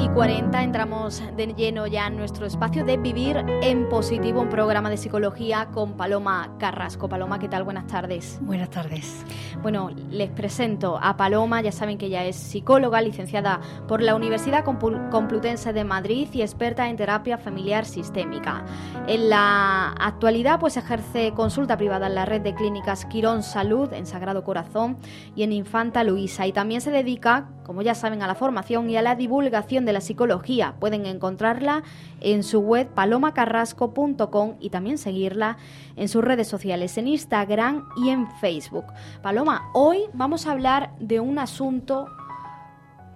Y 40 entramos de lleno ya en nuestro espacio de Vivir en Positivo, un programa de psicología con Paloma Carrasco. Paloma, ¿qué tal? Buenas tardes. Buenas tardes. Bueno, les presento a Paloma, ya saben que ella es psicóloga, licenciada por la Universidad Complutense de Madrid y experta en terapia familiar sistémica. En la actualidad pues ejerce consulta privada en la red de clínicas Quirón Salud en Sagrado Corazón y en Infanta Luisa y también se dedica, como ya saben, a la formación y a la divulgación de la psicología. Pueden encontrarla en su web palomacarrasco.com y también seguirla en sus redes sociales, en Instagram y en Facebook. Paloma, hoy vamos a hablar de un asunto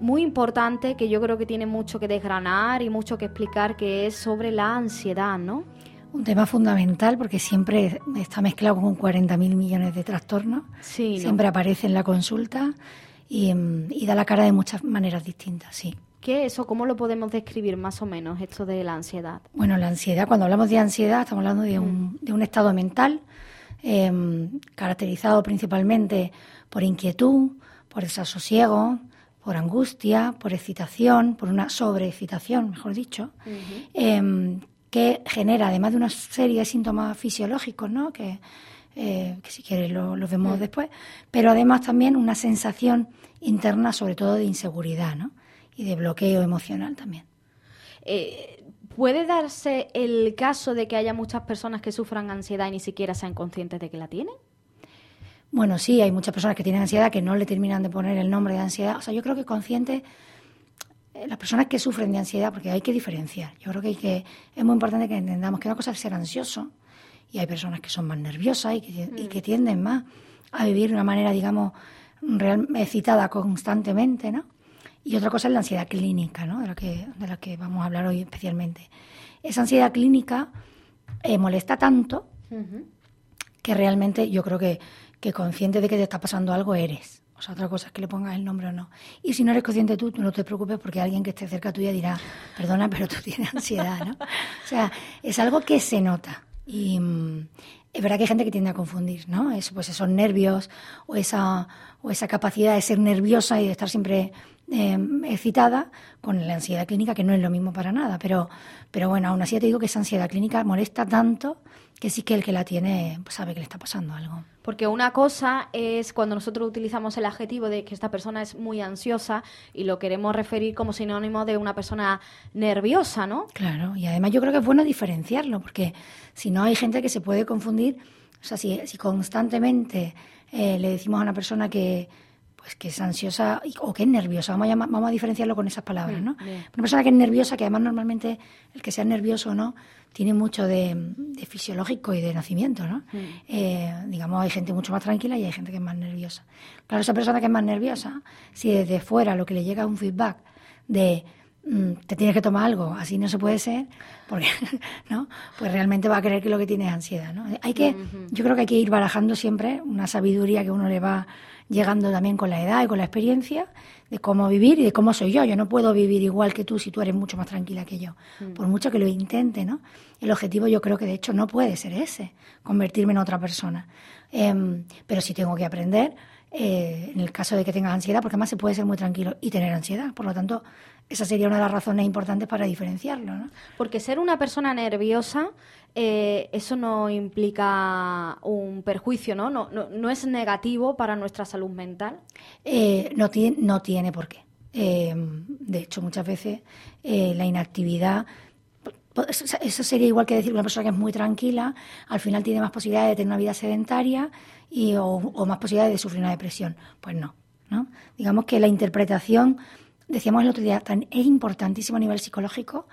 muy importante que yo creo que tiene mucho que desgranar y mucho que explicar, que es sobre la ansiedad, ¿no? Un tema fundamental porque siempre está mezclado con 40.000 millones de trastornos. Sí, siempre aparece en la consulta y, y, da la cara de muchas maneras distintas, sí. ¿Qué es eso? ¿Cómo lo podemos describir más o menos, esto de la ansiedad? Bueno, la ansiedad, cuando hablamos de ansiedad, estamos hablando de un, mm. de un estado mental em, caracterizado principalmente por inquietud, por desasosiego, por angustia, por excitación, por una sobreexcitación, mejor dicho, em, que genera, además de una serie de síntomas fisiológicos, ¿no? que, eh, que si quieres lo, vemos después, pero además también una sensación interna, sobre todo de inseguridad, ¿no? Y de bloqueo emocional también. Eh, ¿Puede darse el caso de que haya muchas personas que sufran ansiedad y ni siquiera sean conscientes de que la tienen? Bueno, sí, hay muchas personas que tienen ansiedad que no le terminan de poner el nombre de ansiedad. O sea, yo creo que consciente, eh, las personas que sufren de ansiedad, porque hay que diferenciar. Yo creo que, hay que es muy importante que entendamos que una cosa es ser ansioso y hay personas que son más nerviosas y que, y que mm. tienden más a vivir de una manera, digamos, real, excitada constantemente, ¿no? Y otra cosa es la ansiedad clínica, ¿no? de, la que, de la que vamos a hablar hoy especialmente. Esa ansiedad clínica eh, molesta tanto que realmente yo creo que, que consciente de que te está pasando algo eres. O sea, otra cosa es que le pongas el nombre o no. Y si no eres consciente tú, tú no te preocupes porque alguien que esté cerca tuya dirá, perdona, pero tú tienes ansiedad, ¿no? O sea, es algo que se nota. Y mm, es verdad que hay gente que tiende a confundir, ¿no? Eso, pues esos nervios o esa, o esa capacidad de ser nerviosa y de estar siempre Em, excitada con la ansiedad clínica, que no es lo mismo para nada. Pero, pero bueno, aún así te digo que esa ansiedad clínica molesta tanto que sí que el que la tiene pues, sabe que le está pasando algo. Porque una cosa es cuando nosotros utilizamos el adjetivo de que esta persona es muy ansiosa y lo queremos referir como sinónimo de una persona nerviosa, ¿no? Claro, y además yo creo que es bueno diferenciarlo, porque si no hay gente que se puede confundir, o sea, si, si constantemente eh, le decimos a una persona que pues que es ansiosa o que es nerviosa. Vamos a, vamos a diferenciarlo con esas palabras, mm, ¿no? Una persona que es nerviosa, que además normalmente el que sea nervioso o no, tiene mucho de, fisiológico y de nacimiento, ¿no? Mm. Eh, digamos, hay gente mucho más tranquila y hay gente que es más nerviosa. Claro, esa persona que es más nerviosa, si desde fuera lo que le llega es un feedback de mm, te tienes que tomar algo, así no se puede ser, porque, ¿no? Pues realmente va a creer que lo que tiene es ansiedad, ¿no? Hay que, yo creo que hay que ir barajando siempre una sabiduría que uno le va llegando también con la edad y con la experiencia de cómo vivir y de cómo soy yo. Yo no puedo vivir igual que tú si tú eres mucho más tranquila que yo, mm. por mucho que lo intente, ¿no? El objetivo yo creo que de hecho no puede ser ese, convertirme en otra persona. Em, pero sí tengo que aprender, eh, en el caso de que tengas ansiedad, porque además se puede ser muy tranquilo y tener ansiedad. Por lo tanto, esa sería una de las razones importantes para diferenciarlo, ¿no? Porque ser una persona nerviosa eh, eso no implica un perjuicio, ¿no? No, no, es negativo para nuestra salud mental. Eh, no, tiene, no tiene por qué. Eh, de hecho, muchas veces la inactividad eso sería igual que decir una persona que es muy tranquila, al final tiene más posibilidades de tener una vida sedentaria y, o, más posibilidades de sufrir una depresión. Pues no, ¿no? Digamos que la interpretación, decíamos el otro día, es importantísimo a nivel psicológico,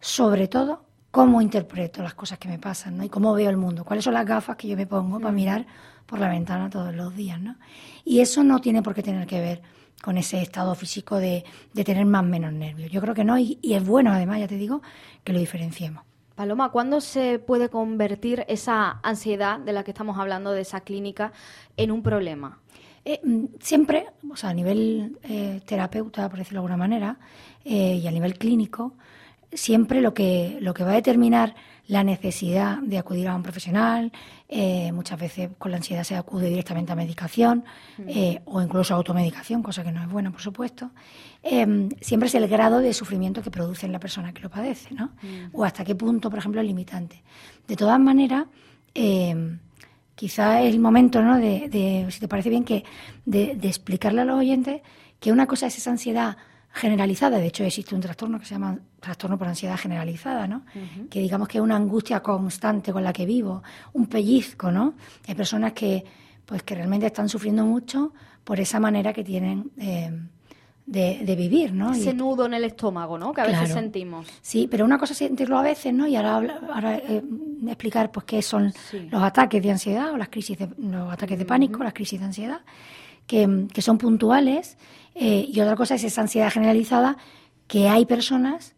sobre todo cómo interpreto las cosas que me pasan, ¿no? Y cómo veo el mundo, cuáles son las gafas que yo me pongo para mirar por la ventana todos los días, ¿no? Y eso no tiene por qué tener que ver con ese estado físico de, tener más o menos nervios. Yo creo que no, y, es bueno, además, ya te digo, que lo diferenciemos. Paloma, ¿cuándo se puede convertir esa ansiedad de la que estamos hablando, de esa clínica, en un problema? Eh, mm, siempre, o sea, a nivel eh, terapeuta, por decirlo de alguna manera, eh, y a nivel clínico, siempre lo que, lo que va a determinar la necesidad de acudir a un profesional, muchas veces con la ansiedad se acude directamente a medicación o incluso a automedicación, cosa que no es buena, por supuesto, siempre es el grado de sufrimiento que produce en la persona que lo padece, ¿no? O hasta qué punto, por ejemplo, es limitante. De todas maneras, quizá es el momento, ¿no? De, si te parece bien, que de, explicarle a los oyentes que una cosa es esa ansiedad generalizada, de hecho existe un trastorno que se llama trastorno por ansiedad generalizada, ¿no? Que digamos que es una angustia constante con la que vivo, un pellizco, ¿no? Hay personas que, pues, que realmente están sufriendo mucho por esa manera que tienen eh, de, vivir, ¿no? Ese nudo en el estómago, ¿no? Que a veces sentimos. Sí, pero una cosa es sentirlo a veces, ¿no? Y ahora, ahora eh, explicar, pues, qué son los ataques de ansiedad o las crisis, de, los ataques de pánico, las crisis de ansiedad, que, son puntuales. Eh, y otra cosa es esa ansiedad generalizada, que hay personas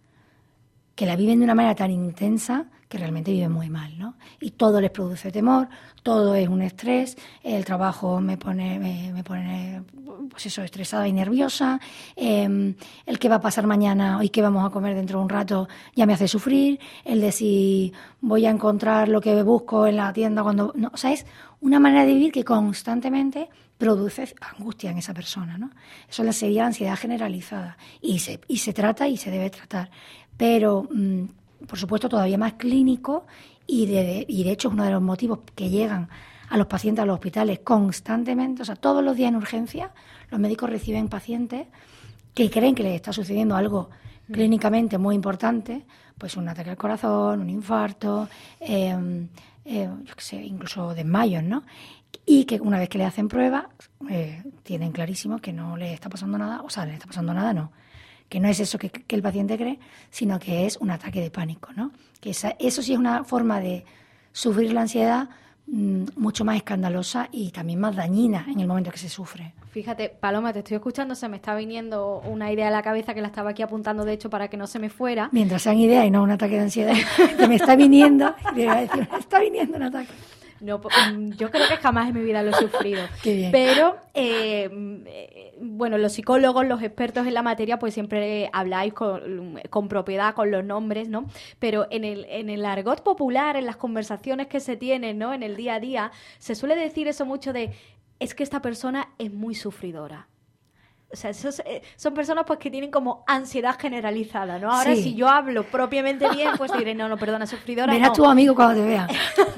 que la viven de una manera tan intensa que realmente viven muy mal, ¿no? Y todo les produce temor, todo es un estrés, el trabajo me pone, me, pone pues eso, estresada y nerviosa, em, el que va a pasar mañana y qué vamos a comer dentro de un rato ya me hace sufrir, el de si voy a encontrar lo que busco en la tienda cuando... No, o sea, es una manera de vivir que constantemente produce angustia en esa persona, ¿no? Eso sería ansiedad generalizada y se, y se trata y se debe tratar, pero... Mm, por supuesto, todavía más clínico y de, y de hecho es uno de los motivos que llegan a los pacientes a los hospitales constantemente, o sea, todos los días en urgencia, los médicos reciben pacientes que creen que les está sucediendo algo clínicamente muy importante, pues un ataque al corazón, un infarto, em, eh, yo qué sé, incluso desmayos, ¿no? Y que una vez que le hacen pruebas, eh, tienen clarísimo que no le está pasando nada, o sea, le está pasando nada, no, que no es eso que, el paciente cree, sino que es un ataque de pánico, ¿no? Que eso sí es una forma de sufrir la ansiedad mm, mucho más escandalosa y también más dañina en el momento que se sufre. Fíjate, Paloma, te estoy escuchando, se me está viniendo una idea a la cabeza que la estaba aquí apuntando, de hecho, para que no se me fuera. Mientras sean ideas y no un ataque de ansiedad, que me está viniendo, me está viniendo un ataque. No, mm, yo creo que jamás en mi vida lo he sufrido. Pero, eh, bueno, los psicólogos, los expertos en la materia, pues siempre habláis con, con, propiedad, con los nombres, ¿no? Pero en el, en el argot popular, en las conversaciones que se tienen, ¿no? En el día a día, se suele decir eso mucho de, es que esta persona es muy sufridora o sea, eh, son personas pues que tienen como ansiedad generalizada, ¿no? Ahora si yo hablo propiamente bien, pues diré, no, no, perdona, sufridora. Verás tu amigo cuando te vea.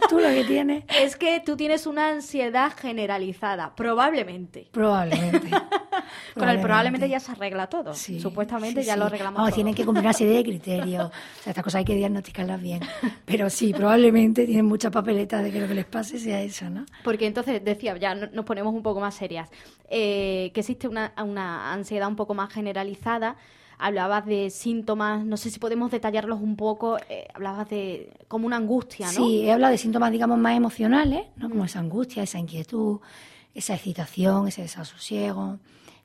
tú lo que tienes. Es que tú tienes una ansiedad generalizada, probablemente. Probablemente. Con el probablemente ya se arregla todo. Supuestamente ya lo arreglamos todo. Tienen que cumplir una serie de criterios. O sea, estas cosas hay que diagnosticarlas bien. Pero sí, probablemente tienen mucha papeleta de que lo que les pase sea eso, ¿no? Porque entonces, decía, ya nos ponemos un poco más serias, eh, que existe una ansiedad un poco más generalizada. Hablabas de síntomas, no sé si podemos detallarlos un poco, eh, hablabas de como una angustia, ¿no? Sí, he hablado de síntomas, digamos, más emocionales, ¿no? Como esa angustia, esa inquietud, esa excitación, ese desasosiego,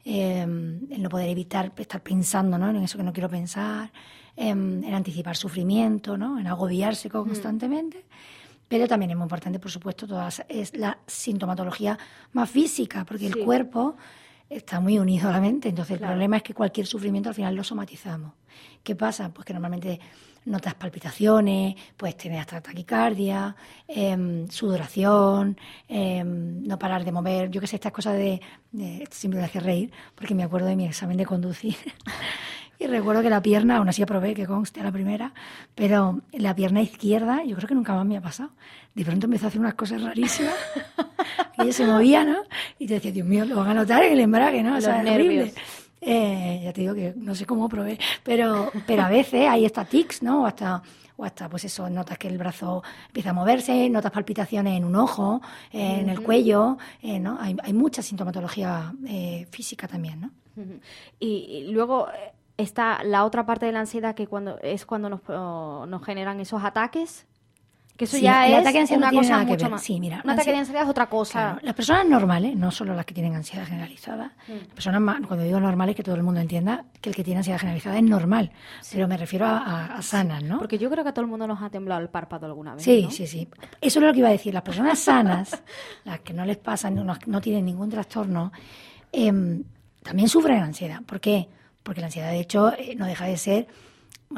em, el no poder evitar estar pensando ¿no? en eso que no quiero pensar, em, en anticipar sufrimiento, ¿no? en agobiarse constantemente. Pero también es muy importante, por supuesto, toda es la sintomatología más física, porque el cuerpo está muy unido a la mente. Entonces, el problema es que cualquier sufrimiento al final lo somatizamos. ¿Qué pasa? Pues que normalmente notas palpitaciones, puedes tener hasta taquicardia, em, sudoración, em, no parar de mover. Yo que sé, estas cosas de, siempre me hace reír, porque me acuerdo de mi examen de conducir. y recuerdo que la pierna, aún así aprobé, que conste a la primera, pero la pierna izquierda, yo creo que nunca más me ha pasado. De pronto empezó a hacer unas cosas rarísimas ella se movía, ¿no? Y te decía, Dios mío, lo van a notar en el embrague, ¿no? O sea, nervios. Eh, ya te digo que no sé cómo probé, pero, pero a veces hay hasta tics, ¿no? O hasta, o hasta, pues eso, notas que el brazo empieza a moverse, notas palpitaciones en un ojo, en el cuello, eh, ¿no? Hay, hay, mucha sintomatología eh, física también, ¿no? y, luego está la otra parte de la ansiedad que cuando es cuando nos, nos generan esos ataques Que eso ya el es ataque de ansiedad una no cosa mucho más. Sí, mira, un ataque ansiedad- de ansiedad es otra cosa. Claro, las personas normales, no solo las que tienen ansiedad generalizada, Mm. las personas más, cuando digo normales, que todo el mundo entienda que el que tiene ansiedad generalizada es normal, pero me refiero a, a- a sanas, ¿no? Porque yo creo que a todo el mundo nos ha temblado el párpado alguna vez. Sí, ¿no? sí, sí. Eso es lo que iba a decir. Las personas sanas, las que no les pasan, no, no tienen ningún trastorno, em, también sufren ansiedad. ¿Por qué? Porque la ansiedad, de hecho, eh, no deja de ser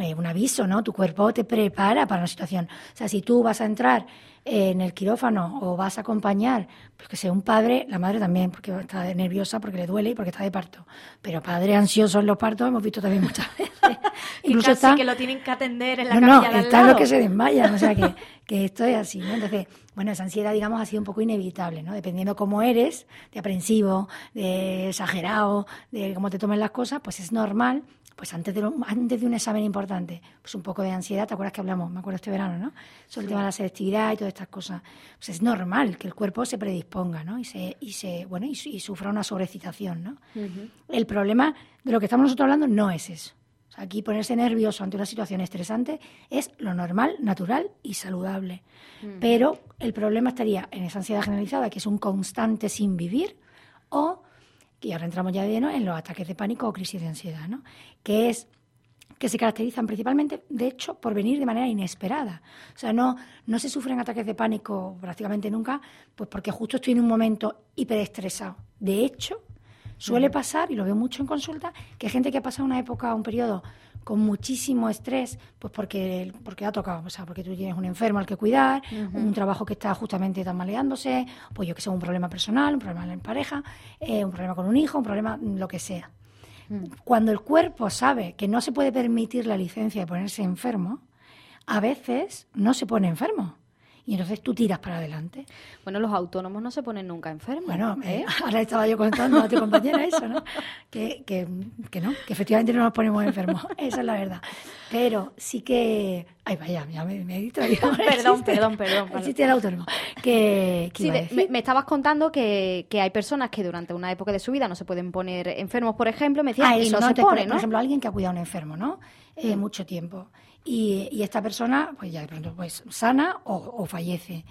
eh, un aviso, ¿no? Tu cuerpo te prepara para una situación. O sea, si tú vas a entrar en el quirófano o vas a acompañar, pues que sea un padre, la madre también, porque está nerviosa, porque le duele y porque está de parto. Pero padre ansioso en los partos hemos visto también muchas veces. Que casi que lo tienen que atender en la no, no, están los que se desmayan, o sea que, que esto es así, ¿no? Entonces, bueno, esa ansiedad, digamos, ha sido un poco inevitable, ¿no? Dependiendo cómo eres, de aprensivo, de exagerado, de cómo te tomen las cosas, pues es normal, pues antes de, lo- antes de un examen importante, pues un poco de ansiedad, ¿te acuerdas que hablamos? Me acuerdo este verano, ¿no? Sobre el tema de la selectividad y todas estas cosas. Pues es normal que el cuerpo se predisponga, ¿no? Y se, y se bueno, y, su- y sufra una sobrecitación, ¿no? El problema de lo que estamos nosotros hablando no es eso. O sea, aquí ponerse nervioso ante una situación estresante es lo normal, natural y saludable. Pero el problema estaría en esa ansiedad generalizada, que es un constante sin vivir, o, y ahora entramos ya de lleno, en los ataques de pánico o crisis de ansiedad, ¿no? Que es que se caracterizan principalmente, de hecho, por venir de manera inesperada. O sea, no, no se sufren ataques de pánico prácticamente nunca, pues porque justo estoy en un momento hiperestresado. De hecho, suele pasar, y lo veo mucho en consulta, que gente que ha pasado una época, un periodo con muchísimo estrés, pues porque, porque ha tocado, o sea, porque tú tienes un enfermo al que cuidar, un trabajo que está justamente tambaleándose, pues yo que sé, un problema personal, un problema en pareja, eh, un problema con un hijo, un problema, mm, lo que sea. Cuando el cuerpo sabe que no se puede permitir la licencia de ponerse enfermo, a veces no se pone enfermo. Y entonces tú tiras para adelante. Bueno, los autónomos no se ponen nunca enfermos. Bueno, ¿eh? eh, ahora estaba yo contando a tu compañera eso, ¿no? Que, que, que no, que efectivamente no nos ponemos enfermos, esa es la verdad. Pero sí que... Ay, vaya, ya me, me he distraído. Perdón, perdón, perdón, El perdón. del autónomo. Que, Sí, de- me, me estabas contando que, que hay personas que durante una época de su vida no se pueden poner enfermos, por ejemplo, me decías, Ah, y eso, no, se por- ponen, por, ¿no? ejemplo, alguien que ha cuidado a un enfermo, ¿no? Eh, Mucho tiempo. Y, y esta persona, pues ya de pronto, pues sana o, o fallece.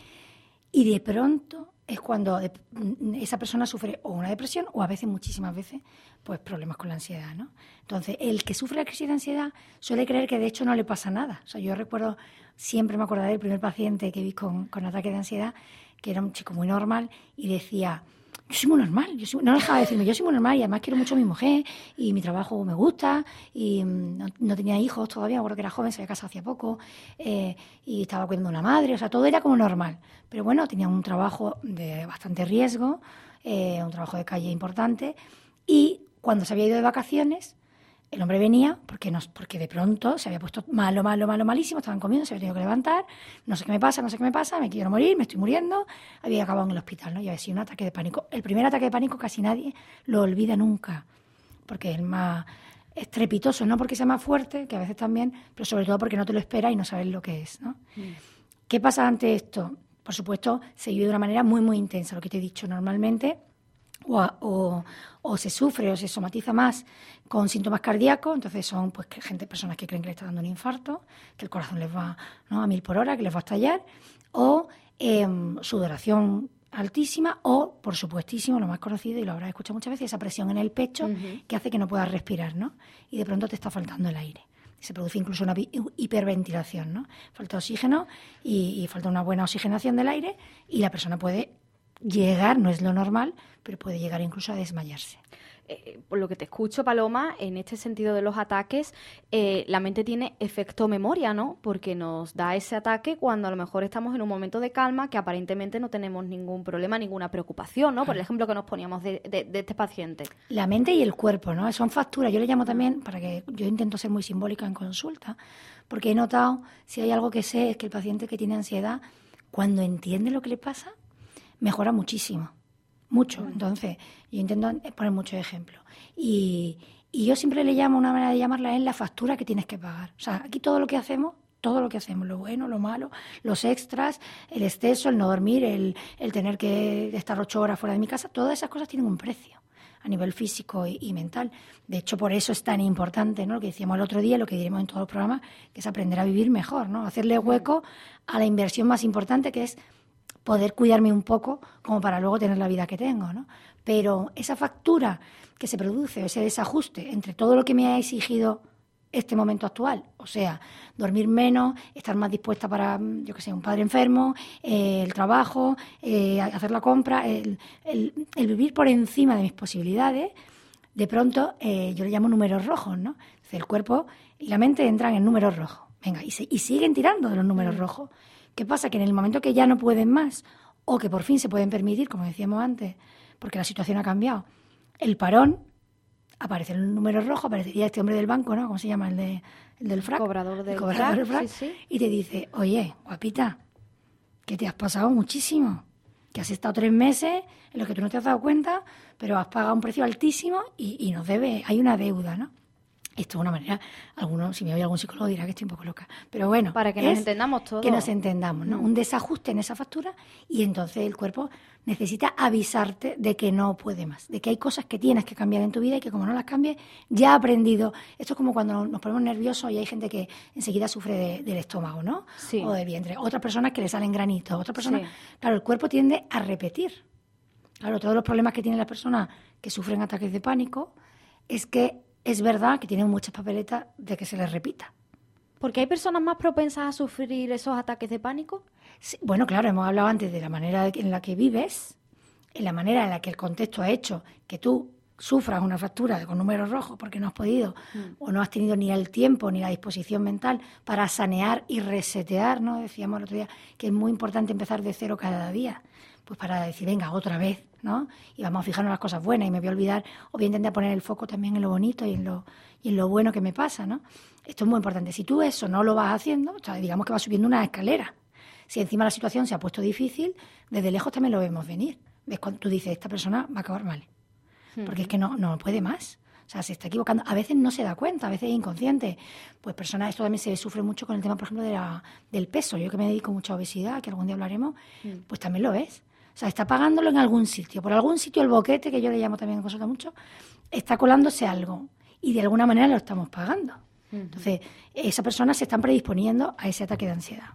Y de pronto es cuando mm, esa persona sufre o una depresión o a veces, muchísimas veces, pues problemas con la ansiedad, ¿no? Entonces, el que sufre la crisis de ansiedad suele creer que de hecho no le pasa nada. O sea, yo recuerdo, siempre me acordaré del primer paciente que vi con, con ataque de ansiedad, que era un chico muy normal y decía, yo soy muy normal, yo soy- no dejaba de decirme, yo soy muy normal y además quiero mucho a mi mujer y mi trabajo me gusta y mm, no, tenía hijos todavía, me que era joven, se había casado hacía poco eh, y estaba cuidando de una madre, o sea, todo era como normal. Pero bueno, tenía un trabajo de bastante riesgo, eh, un trabajo de calle importante y cuando se había ido de vacaciones, el hombre venía porque, nos, porque de pronto se había puesto malo, malo, malo, malísimo, estaban comiendo, se había tenido que levantar, no sé qué me pasa, no sé qué me pasa, me quiero morir, me estoy muriendo, había acabado en el hospital, ¿no? Y había sido un ataque de pánico. El primer ataque de pánico casi nadie lo olvida nunca, porque es el más estrepitoso, no porque sea más fuerte, que a veces también, pero sobre todo porque no te lo esperas y no sabes lo que es, ¿no? ¿Qué pasa ante esto? Por supuesto, se vive de una manera muy, muy intensa, lo que te he dicho normalmente, o, a- o- o se sufre o se somatiza más con síntomas cardíacos, entonces son pues que gente, personas que creen que le está dando un infarto, que el corazón les va ¿no? a mil por hora, que les va a estallar, o em, sudoración altísima, o, por supuestísimo, lo más conocido, y lo habrás escuchado muchas veces, esa presión en el pecho que hace que no puedas respirar, ¿no? Y de pronto te está faltando el aire. Se produce incluso una hiperventilación, ¿no? Falta oxígeno y, y falta una buena oxigenación del aire y la persona puede llegar, no es lo normal, pero puede llegar incluso a desmayarse. Eh, por lo que te escucho, Paloma, en este sentido de los ataques, eh, la mente tiene efecto memoria, ¿no? Porque nos da ese ataque cuando a lo mejor estamos en un momento de calma que aparentemente no tenemos ningún problema, ninguna preocupación, ¿no? Por el ejemplo que nos poníamos de, de- de este paciente. La mente y el cuerpo, ¿no? Son facturas. Yo le llamo también, para que yo intento ser muy simbólica en consulta, porque he notado, si hay algo que sé, es que el paciente que tiene ansiedad, cuando entiende lo que le pasa, mejora muchísimo. Mucho. Entonces, yo intento poner muchos ejemplos. Y, y yo siempre le llamo, una manera de llamarla es la factura que tienes que pagar. O sea, aquí todo lo que hacemos, todo lo que hacemos, lo bueno, lo malo, los extras, el exceso, el no dormir, el, el tener que estar ocho horas fuera de mi casa, todas esas cosas tienen un precio. a nivel físico y, mental. De hecho, por eso es tan importante, ¿no? Lo que decíamos el otro día, lo que diremos en todos los programas, que es aprender a vivir mejor, ¿no? Hacerle hueco a la inversión más importante que es poder cuidarme un poco como para luego tener la vida que tengo, ¿no? Pero esa factura que se produce, ese desajuste entre todo lo que me ha exigido este momento actual. O sea, dormir menos, estar más dispuesta para, yo que sé, un padre enfermo, eh, el trabajo, eh, hacer la compra, el, vivir por encima de mis posibilidades, de pronto eh, yo le llamo números rojos, ¿no? el cuerpo y la mente entran en números rojos. Venga, y, y siguen tirando de los números mm. rojos. ¿Qué pasa? Que en el momento que ya no pueden más, o que por fin se pueden permitir, como decíamos antes, porque la situación ha cambiado, el parón, aparece el número rojo, aparecería este hombre del banco, ¿no? ¿Cómo se llama? El, de, el del frac. Cobrador del, frac, Y te dice, oye, guapita, que te has pasado muchísimo, que has estado tres meses en los que tú no te has dado cuenta, pero has pagado un precio altísimo y, y nos debe, hay una deuda, ¿no? Esto es una manera, alguno, si me oye algún psicólogo dirá que estoy un poco loca. Pero bueno. Para que nos entendamos todos. Que nos entendamos, ¿no? Mm. Un desajuste en esa factura y entonces el cuerpo necesita avisarte de que no puede más, de que hay cosas que tienes que cambiar en tu vida y que como no las cambies, ya ha aprendido. Esto es como cuando nos ponemos nerviosos y hay gente que enseguida sufre del estómago, ¿no? Sí. O de vientre. Otras personas que le salen granitos. Otras personas. Claro, el cuerpo tiende a repetir. Claro, todos los problemas que tienen las personas que sufren ataques de pánico es que es verdad que tienen muchas papeletas de que se les repita. ¿Porque hay personas más propensas a sufrir esos ataques de pánico? bueno, claro, hemos hablado antes de la manera en la que vives, en la manera en la que el contexto ha hecho que tú sufras una fractura con números rojos porque no has podido mm. o no has tenido ni el tiempo ni la disposición mental para sanear y resetear, ¿no? Decíamos el otro día que es muy importante empezar de cero cada día, pues para decir, venga, otra vez, ¿no? Y vamos a fijarnos en las cosas buenas y me voy a olvidar, o voy a intentar poner el foco también en lo bonito y en lo, y en lo bueno que me pasa, ¿no? Esto es muy importante. Si tú eso no lo vas haciendo, o sea, digamos que vas subiendo una escalera. Si encima la situación se ha puesto difícil, desde lejos también lo vemos venir. Ves cuando tú dices, esta persona va a acabar mal. Porque es que no, no puede más. O sea, se está equivocando. A veces no se da cuenta, a veces es inconsciente. Pues personas, esto también se sufre mucho con el tema, por ejemplo, de la, del peso. Yo que me dedico mucho a obesidad, que algún día hablaremos, pues también lo ves. O sea, está pagándolo en algún sitio. Por algún sitio el boquete, que yo le llamo también consulta mucho, está colándose algo. Y de alguna manera lo estamos pagando. Entonces, esa persona se están predisponiendo a ese ataque de ansiedad.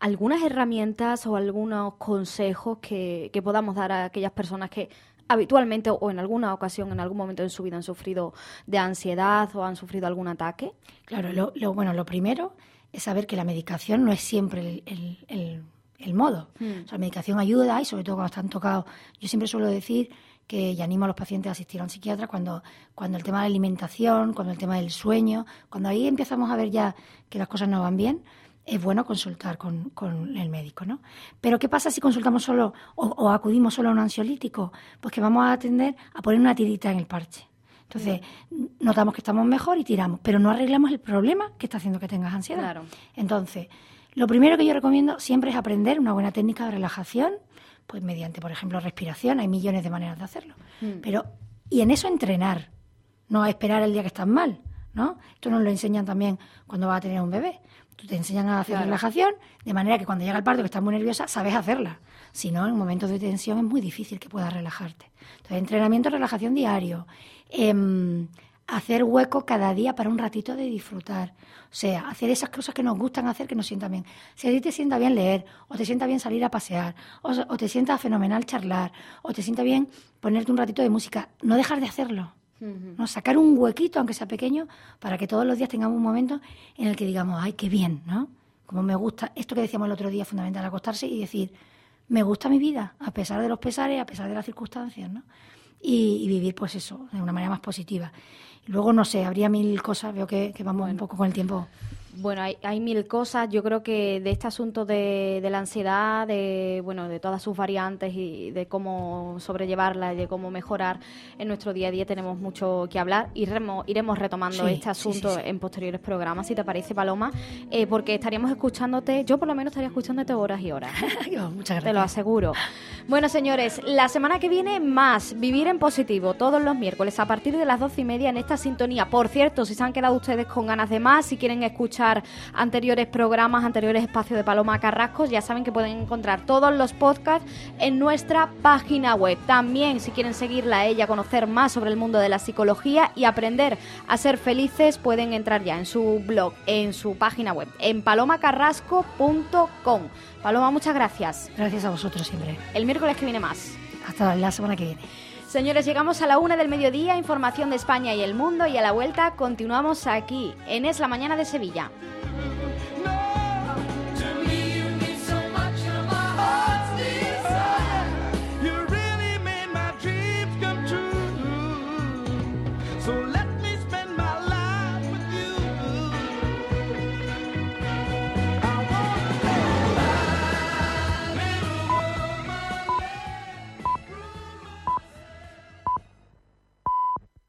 ¿Algunas herramientas o algunos consejos que, podamos dar a aquellas personas que habitualmente o en alguna ocasión, en algún momento en su vida han sufrido de ansiedad o han sufrido algún ataque? Claro, lo, bueno, lo primero es saber que la medicación no es siempre el, modo. Hmm. la medicación ayuda y sobre todo cuando están tocados. Yo siempre suelo decir que y animo a los pacientes a asistir a un psiquiatra cuando, cuando el tema de la alimentación, cuando el tema del sueño, cuando ahí empezamos a ver ya que las cosas no van bien, es bueno consultar con, con, el médico, ¿no? Pero ¿qué pasa si consultamos solo o, acudimos solo a un ansiolítico? Pues que vamos a atender a poner una tirita en el parche. Entonces, notamos que estamos mejor y tiramos, pero no arreglamos el problema que está haciendo que tengas ansiedad. Claro. Entonces, lo primero que yo recomiendo siempre es aprender una buena técnica de relajación, pues mediante, por ejemplo, respiración, hay millones de maneras de hacerlo. Mm. Pero, y en eso entrenar, no a esperar el día que estás mal, ¿no? Esto nos lo enseñan también cuando vas a tener un bebé. Tú te enseñan a hacer relajación, de manera que cuando llega el parto, que estás muy nerviosa, sabes hacerla. Si no, en momentos de tensión es muy difícil que puedas relajarte. Entonces, entrenamiento, relajación diario. Em, hacer hueco cada día para un ratito de disfrutar. O sea, hacer esas cosas que nos gustan hacer, que nos sientan bien. Si a ti te sienta bien leer, o te sienta bien salir a pasear, o, o te sienta fenomenal charlar, o te sienta bien ponerte un ratito de música, no dejar de hacerlo. ¿no? Sacar un huequito, aunque sea pequeño, para que todos los días tengamos un momento en el que digamos, ay, qué bien, ¿no? Como me gusta, esto que decíamos el otro día, fundamental, acostarse y decir, me gusta mi vida, a pesar de los pesares, a pesar de las circunstancias, ¿no? Y, vivir, pues eso, de una manera más positiva. Y luego, no sé, habría mil cosas, veo que, vamos un poco con el tiempo. Bueno, hay, hay, mil cosas. Yo creo que de este asunto de, de, la ansiedad, de bueno, de todas sus variantes y de cómo sobrellevarla y de cómo mejorar en nuestro día a día tenemos mucho que hablar. Iremos, iremos retomando este asunto en posteriores programas, si te parece, Paloma, eh, porque estaríamos escuchándote. Yo por lo menos estaría escuchándote horas y horas. Muchas gracias. Te lo aseguro. Bueno, señores, la semana que viene más vivir en positivo todos los miércoles a partir de las doce y media en esta sintonía. Por cierto, si se han quedado ustedes con ganas de más, si quieren escuchar escuchar anteriores programas, anteriores espacios de Paloma Carrasco, ya saben que pueden encontrar todos los podcasts en nuestra página web. También, si quieren seguirla a ella, conocer más sobre el mundo de la psicología y aprender a ser felices, pueden entrar ya en su blog, en su página web, en palomacarrasco.com. Paloma, muchas gracias. Gracias a vosotros siempre. El miércoles que viene más. Hasta la semana que viene. Señores, llegamos a la una del mediodía, información de España y el mundo y a la vuelta continuamos aquí en Es la Mañana de Sevilla.